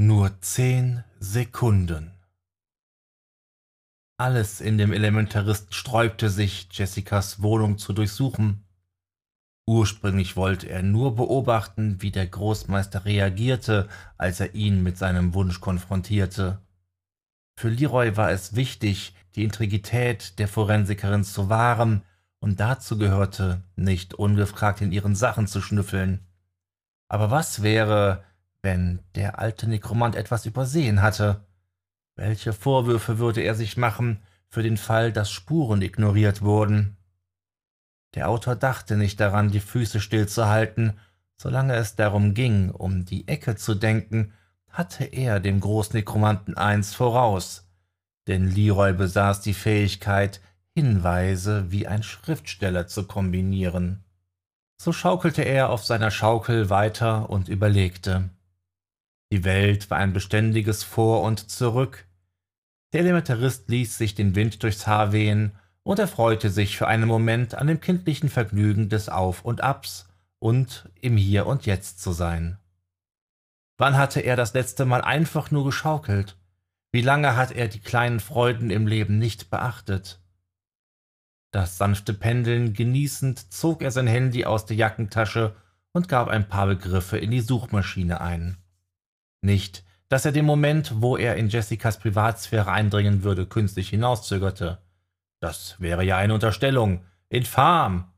Nur zehn Sekunden. Alles in dem Elementarist sträubte sich, Jessicas Wohnung zu durchsuchen. Ursprünglich wollte er nur beobachten, wie der Großmeister reagierte, als er ihn mit seinem Wunsch konfrontierte. Für Leroy war es wichtig, die Integrität der Forensikerin zu wahren, und dazu gehörte, nicht ungefragt in ihren Sachen zu schnüffeln. Aber was wäre, wenn der alte Nekromant etwas übersehen hatte? Welche Vorwürfe würde er sich machen für den Fall, dass Spuren ignoriert wurden? Der Autor dachte nicht daran, die Füße stillzuhalten, solange es darum ging, um die Ecke zu denken, hatte er dem Großnekromanten eins voraus, denn Leroy besaß die Fähigkeit, Hinweise wie ein Schriftsteller zu kombinieren. So schaukelte er auf seiner Schaukel weiter und überlegte. Die Welt war ein beständiges Vor und Zurück, der Elementarist ließ sich den Wind durchs Haar wehen und erfreute sich für einen Moment an dem kindlichen Vergnügen des Auf und Abs und im Hier und Jetzt zu sein. Wann hatte er das letzte Mal einfach nur geschaukelt? Wie lange hat er die kleinen Freuden im Leben nicht beachtet? Das sanfte Pendeln genießend zog er sein Handy aus der Jackentasche und gab ein paar Begriffe in die Suchmaschine ein. Nicht, dass er den Moment, wo er in Jessicas Privatsphäre eindringen würde, künstlich hinauszögerte. Das wäre ja eine Unterstellung. Infam.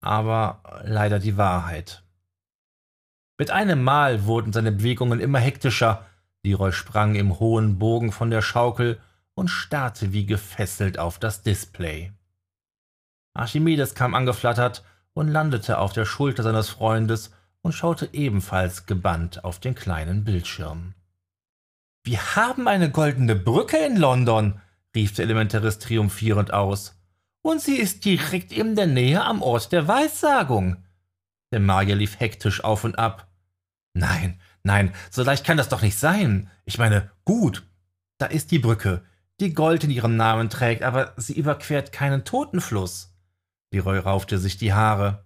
Aber leider die Wahrheit. Mit einem Mal wurden seine Bewegungen immer hektischer. Leroy sprang im hohen Bogen von der Schaukel und starrte wie gefesselt auf das Display. Archimedes kam angeflattert und landete auf der Schulter seines Freundes und schaute ebenfalls gebannt auf den kleinen Bildschirm. Wir haben eine goldene Brücke in London, rief der Elementarist triumphierend aus. Und sie ist direkt in der Nähe am Ort der Weissagung. Der Magier lief hektisch auf und ab. Nein, nein, so leicht kann das doch nicht sein. Ich meine, gut, da ist die Brücke, die Gold in ihrem Namen trägt, aber sie überquert keinen Totenfluss. Leroy raufte sich die Haare.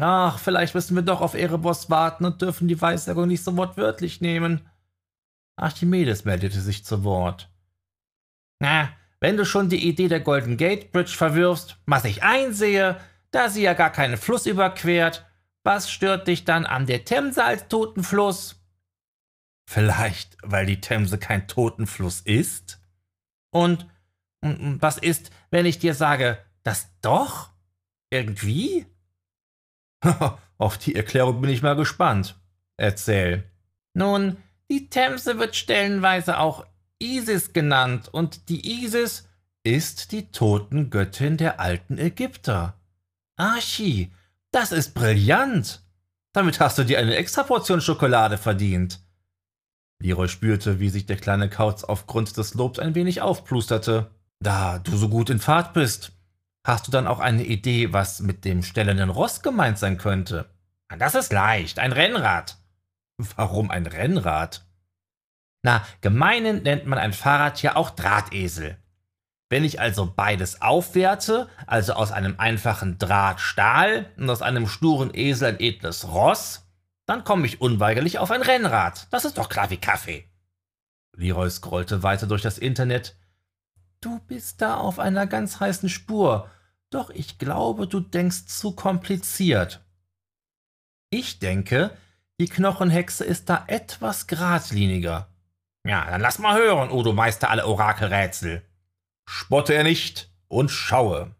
Ach, vielleicht müssen wir doch auf Erebos warten und dürfen die Weissagung nicht so wortwörtlich nehmen. Archimedes meldete sich zu Wort. Na, wenn du schon die Idee der Golden Gate Bridge verwirfst, was ich einsehe, da sie ja gar keinen Fluss überquert, was stört dich dann an der Themse als Totenfluss? Vielleicht, weil die Themse kein Totenfluss ist? Und, was ist, wenn ich dir sage, das doch? Irgendwie? Auf die Erklärung bin ich mal gespannt. Erzähl. Nun, die Themse wird stellenweise auch Isis genannt und die Isis ist die Totengöttin der alten Ägypter. Archi, das ist brillant. Damit hast du dir eine Extraportion Schokolade verdient. Leroy spürte, wie sich der kleine Kauz aufgrund des Lobs ein wenig aufplusterte. Da du so gut in Fahrt bist, hast du dann auch eine Idee, was mit dem stellenden Ross gemeint sein könnte? Das ist leicht, ein Rennrad. Warum ein Rennrad? Na, gemeinen nennt man ein Fahrrad ja auch Drahtesel. Wenn ich also beides aufwerte, also aus einem einfachen Draht Stahl und aus einem sturen Esel ein edles Ross, dann komme ich unweigerlich auf ein Rennrad. Das ist doch klar wie Kaffee. Leroy scrollte weiter durch das Internet. Du bist da auf einer ganz heißen Spur, doch ich glaube, du denkst zu kompliziert. Ich denke, die Knochenhexe ist da etwas geradliniger. Ja, dann lass mal hören, o du Meister alle Orakelrätsel. Spotte er nicht und schaue.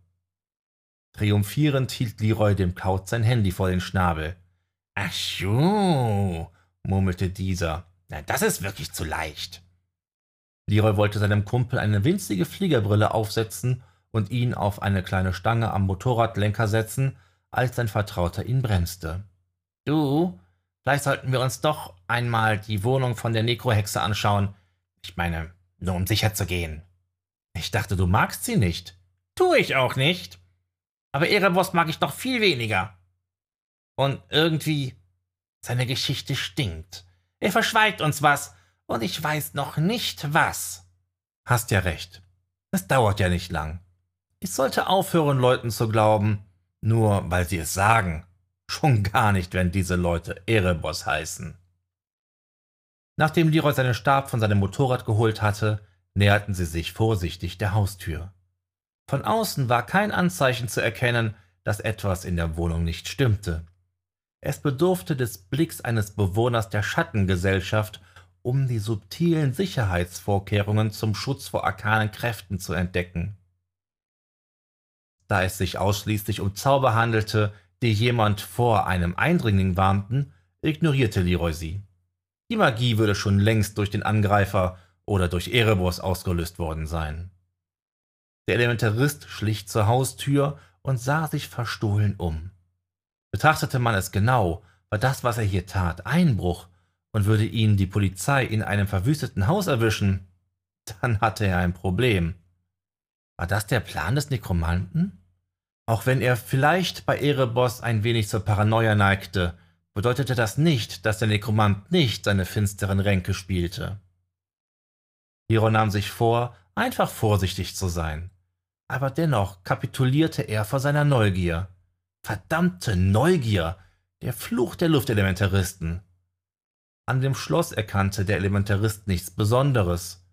Triumphierend hielt Leroy dem Kaut sein Handy vor den Schnabel. Ach so, murmelte dieser. Na, das ist wirklich zu leicht. Leroy wollte seinem Kumpel eine winzige Fliegerbrille aufsetzen und ihn auf eine kleine Stange am Motorradlenker setzen, als sein Vertrauter ihn bremste. Du, Vielleicht sollten wir uns doch einmal die Wohnung von der Nekrohexe anschauen. Ich meine, nur um sicher zu gehen. Ich dachte, du magst sie nicht. Tu ich auch nicht. Aber Erebos mag ich noch viel weniger. Und irgendwie, seine Geschichte stinkt. Er verschweigt uns was, und ich weiß noch nicht was. Hast ja recht. Es dauert ja nicht lang. Ich sollte aufhören, Leuten zu glauben, nur weil sie es sagen. Schon gar nicht, wenn diese Leute Erebos heißen. Nachdem Leroy seinen Stab von seinem Motorrad geholt hatte, näherten sie sich vorsichtig der Haustür. Von außen war kein Anzeichen zu erkennen, dass etwas in der Wohnung nicht stimmte. Es bedurfte des Blicks eines Bewohners der Schattengesellschaft, um die subtilen Sicherheitsvorkehrungen zum Schutz vor arkanen Kräften zu entdecken. Da es sich ausschließlich um Zauber handelte, die jemand vor einem Eindringling warnten, ignorierte Leroy sie. Die Magie würde schon längst durch den Angreifer oder durch Erebos ausgelöst worden sein. Der Elementarist schlich zur Haustür und sah sich verstohlen um. Betrachtete man es genau, war das, was er hier tat, Einbruch, und würde ihn die Polizei in einem verwüsteten Haus erwischen, dann hatte er ein Problem. War das der Plan des Nekromanten? Auch wenn er vielleicht bei Erebos ein wenig zur Paranoia neigte, bedeutete das nicht, dass der Nekromant nicht seine finsteren Ränke spielte. Hiro nahm sich vor, einfach vorsichtig zu sein. Aber dennoch kapitulierte er vor seiner Neugier. Verdammte Neugier! Der Fluch der Luftelementaristen. An dem Schloss erkannte der Elementarist nichts Besonderes.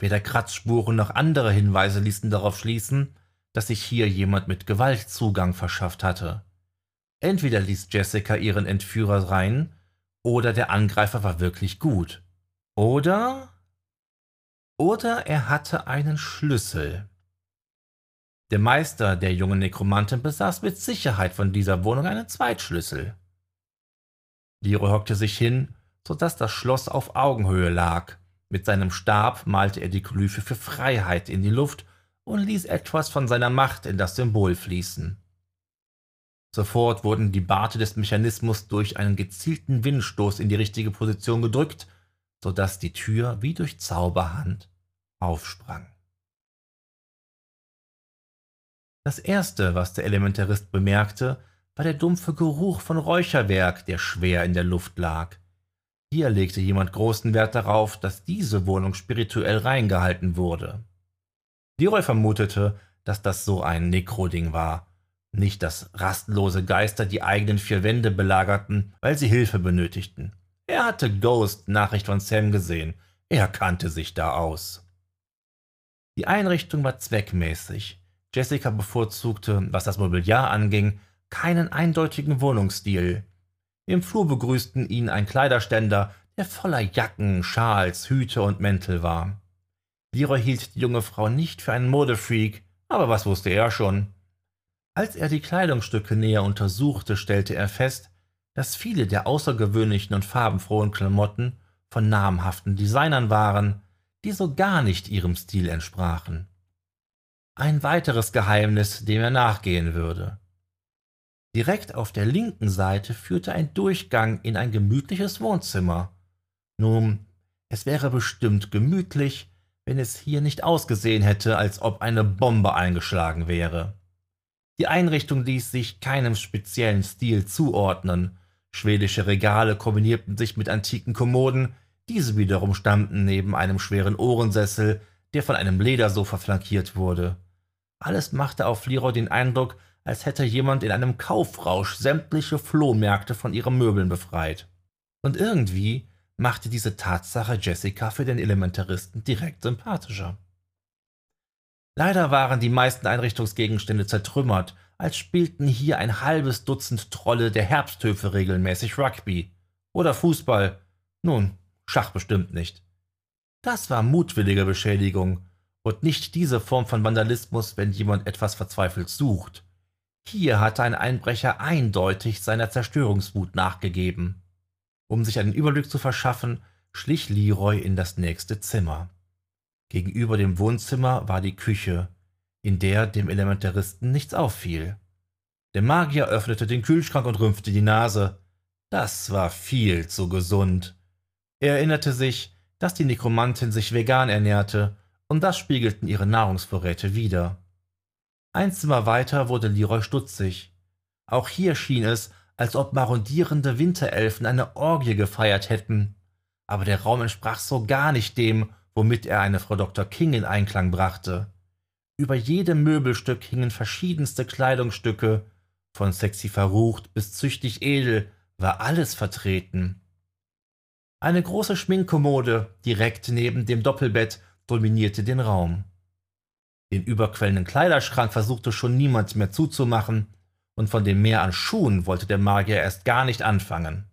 Weder Kratzspuren noch andere Hinweise ließen darauf schließen, dass sich hier jemand mit Gewalt Zugang verschafft hatte. Entweder ließ Jessica ihren Entführer rein, oder der Angreifer war wirklich gut. Oder oder er hatte einen Schlüssel. Der Meister der jungen Nekromantin besaß mit Sicherheit von dieser Wohnung einen Zweitschlüssel. Leroy hockte sich hin, so dass das Schloss auf Augenhöhe lag. Mit seinem Stab malte er die Glyphe für Freiheit in die Luft und ließ etwas von seiner Macht in das Symbol fließen. Sofort wurden die Barte des Mechanismus durch einen gezielten Windstoß in die richtige Position gedrückt, so dass die Tür wie durch Zauberhand aufsprang. Das erste, was der Elementarist bemerkte, war der dumpfe Geruch von Räucherwerk, der schwer in der Luft lag. Hier legte jemand großen Wert darauf, dass diese Wohnung spirituell reingehalten wurde. Leroy vermutete, dass das so ein Nekro-Ding war. Nicht, dass rastlose Geister die eigenen vier Wände belagerten, weil sie Hilfe benötigten. Er hatte Ghost Nachricht von Sam gesehen. Er kannte sich da aus. Die Einrichtung war zweckmäßig. Jessica bevorzugte, was das Mobiliar anging, keinen eindeutigen Wohnungsstil. Im Flur begrüßten ihn ein Kleiderständer, der voller Jacken, Schals, Hüte und Mäntel war. Leroy hielt die junge Frau nicht für einen Modefreak, aber was wusste er schon? Als er die Kleidungsstücke näher untersuchte, stellte er fest, dass viele der außergewöhnlichen und farbenfrohen Klamotten von namhaften Designern waren, die so gar nicht ihrem Stil entsprachen. Ein weiteres Geheimnis, dem er nachgehen würde. Direkt auf der linken Seite führte ein Durchgang in ein gemütliches Wohnzimmer. Nun, es wäre bestimmt gemütlich, wenn es hier nicht ausgesehen hätte, als ob eine Bombe eingeschlagen wäre. Die Einrichtung ließ sich keinem speziellen Stil zuordnen. Schwedische Regale kombinierten sich mit antiken Kommoden, diese wiederum standen neben einem schweren Ohrensessel, der von einem Ledersofa flankiert wurde. Alles machte auf Leroy den Eindruck, als hätte jemand in einem Kaufrausch sämtliche Flohmärkte von ihren Möbeln befreit. Und irgendwie machte diese Tatsache Jessica für den Elementaristen direkt sympathischer. Leider waren die meisten Einrichtungsgegenstände zertrümmert, als spielten hier ein halbes Dutzend Trolle der Herbsthöfe regelmäßig Rugby. Oder Fußball. Nun, Schach bestimmt nicht. Das war mutwillige Beschädigung und nicht diese Form von Vandalismus, wenn jemand etwas verzweifelt sucht. Hier hatte ein Einbrecher eindeutig seiner Zerstörungswut nachgegeben. Um sich einen Überblick zu verschaffen, schlich Leroy in das nächste Zimmer. Gegenüber dem Wohnzimmer war die Küche, in der dem Elementaristen nichts auffiel. Der Magier öffnete den Kühlschrank und rümpfte die Nase. Das war viel zu gesund. Er erinnerte sich, dass die Nekromantin sich vegan ernährte, und das spiegelten ihre Nahrungsvorräte wider. Ein Zimmer weiter wurde Leroy stutzig. Auch hier schien es, als ob marodierende Winterelfen eine Orgie gefeiert hätten. Aber der Raum entsprach so gar nicht dem, womit er eine Frau Dr. King in Einklang brachte. Über jedem Möbelstück hingen verschiedenste Kleidungsstücke, von sexy verrucht bis züchtig edel war alles vertreten. Eine große Schminkkommode direkt neben dem Doppelbett dominierte den Raum. Den überquellenden Kleiderschrank versuchte schon niemand mehr zuzumachen, und von dem Meer an Schuhen wollte der Magier erst gar nicht anfangen.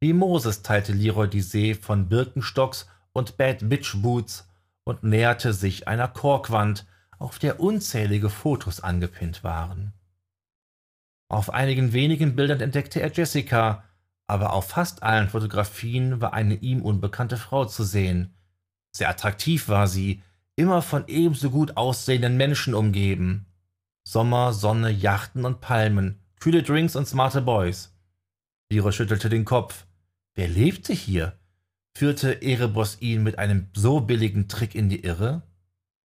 Wie Moses teilte Leroy die See von Birkenstocks und Bad Bitch Boots und näherte sich einer Korkwand, auf der unzählige Fotos angepinnt waren. Auf einigen wenigen Bildern entdeckte er Jessica, aber auf fast allen Fotografien war eine ihm unbekannte Frau zu sehen. Sehr attraktiv war sie, immer von ebenso gut aussehenden Menschen umgeben. Sommer, Sonne, Yachten und Palmen, kühle Drinks und smarte Boys. Leroy schüttelte den Kopf. Wer lebte hier? Führte Erebos ihn mit einem so billigen Trick in die Irre?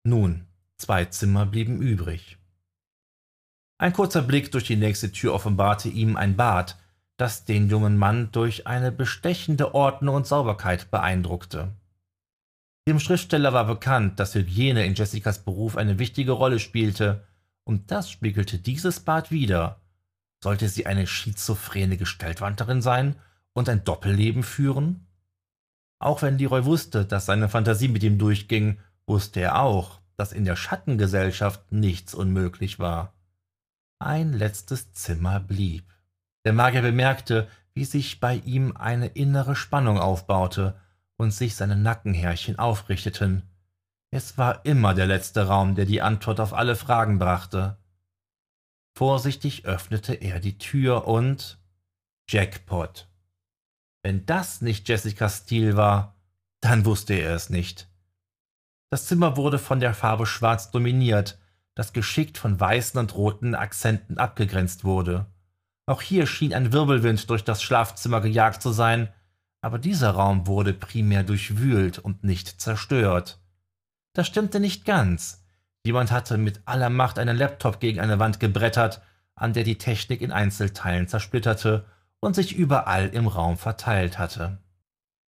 Nun, zwei Zimmer blieben übrig. Ein kurzer Blick durch die nächste Tür offenbarte ihm ein Bad, das den jungen Mann durch eine bestechende Ordnung und Sauberkeit beeindruckte. Dem Schriftsteller war bekannt, dass Hygiene in Jessicas Beruf eine wichtige Rolle spielte, und das spiegelte dieses Bad wider. Sollte sie eine schizophrene Gestaltwanderin sein und ein Doppelleben führen? Auch wenn Leroy wusste, dass seine Fantasie mit ihm durchging, wusste er auch, dass in der Schattengesellschaft nichts unmöglich war. Ein letztes Zimmer blieb. Der Magier bemerkte, wie sich bei ihm eine innere Spannung aufbaute und sich seine Nackenhärchen aufrichteten. Es war immer der letzte Raum, der die Antwort auf alle Fragen brachte. Vorsichtig öffnete er die Tür und Jackpot. Wenn das nicht Jessicas Stil war, dann wusste er es nicht. Das Zimmer wurde von der Farbe Schwarz dominiert, das geschickt von weißen und roten Akzenten abgegrenzt wurde. Auch hier schien ein Wirbelwind durch das Schlafzimmer gejagt zu sein, aber dieser Raum wurde primär durchwühlt und nicht zerstört. Das stimmte nicht ganz. Jemand hatte mit aller Macht einen Laptop gegen eine Wand gebrettert, an der die Technik in Einzelteilen zersplitterte und sich überall im Raum verteilt hatte.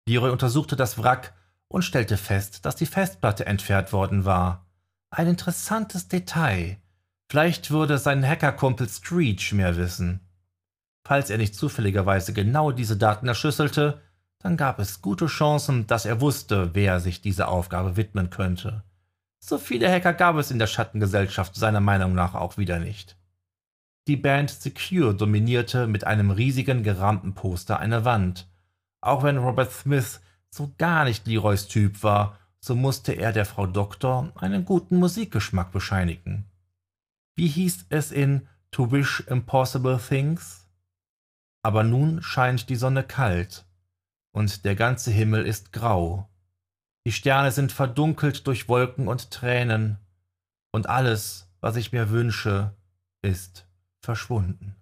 Leroy untersuchte das Wrack und stellte fest, dass die Festplatte entfernt worden war. Ein interessantes Detail. Vielleicht würde sein Hackerkumpel Screech mehr wissen. Falls er nicht zufälligerweise genau diese Daten erschüsselte, dann gab es gute Chancen, dass er wusste, wer sich dieser Aufgabe widmen könnte. So viele Hacker gab es in der Schattengesellschaft seiner Meinung nach auch wieder nicht. Die Band Secure dominierte mit einem riesigen gerahmten Poster eine Wand. Auch wenn Robert Smith so gar nicht Leroys Typ war, so musste er der Frau Doktor einen guten Musikgeschmack bescheinigen. Wie hieß es in To Wish Impossible Things? Aber nun scheint die Sonne kalt, und der ganze Himmel ist grau. Die Sterne sind verdunkelt durch Wolken und Tränen, und alles, was ich mir wünsche, ist verschwunden.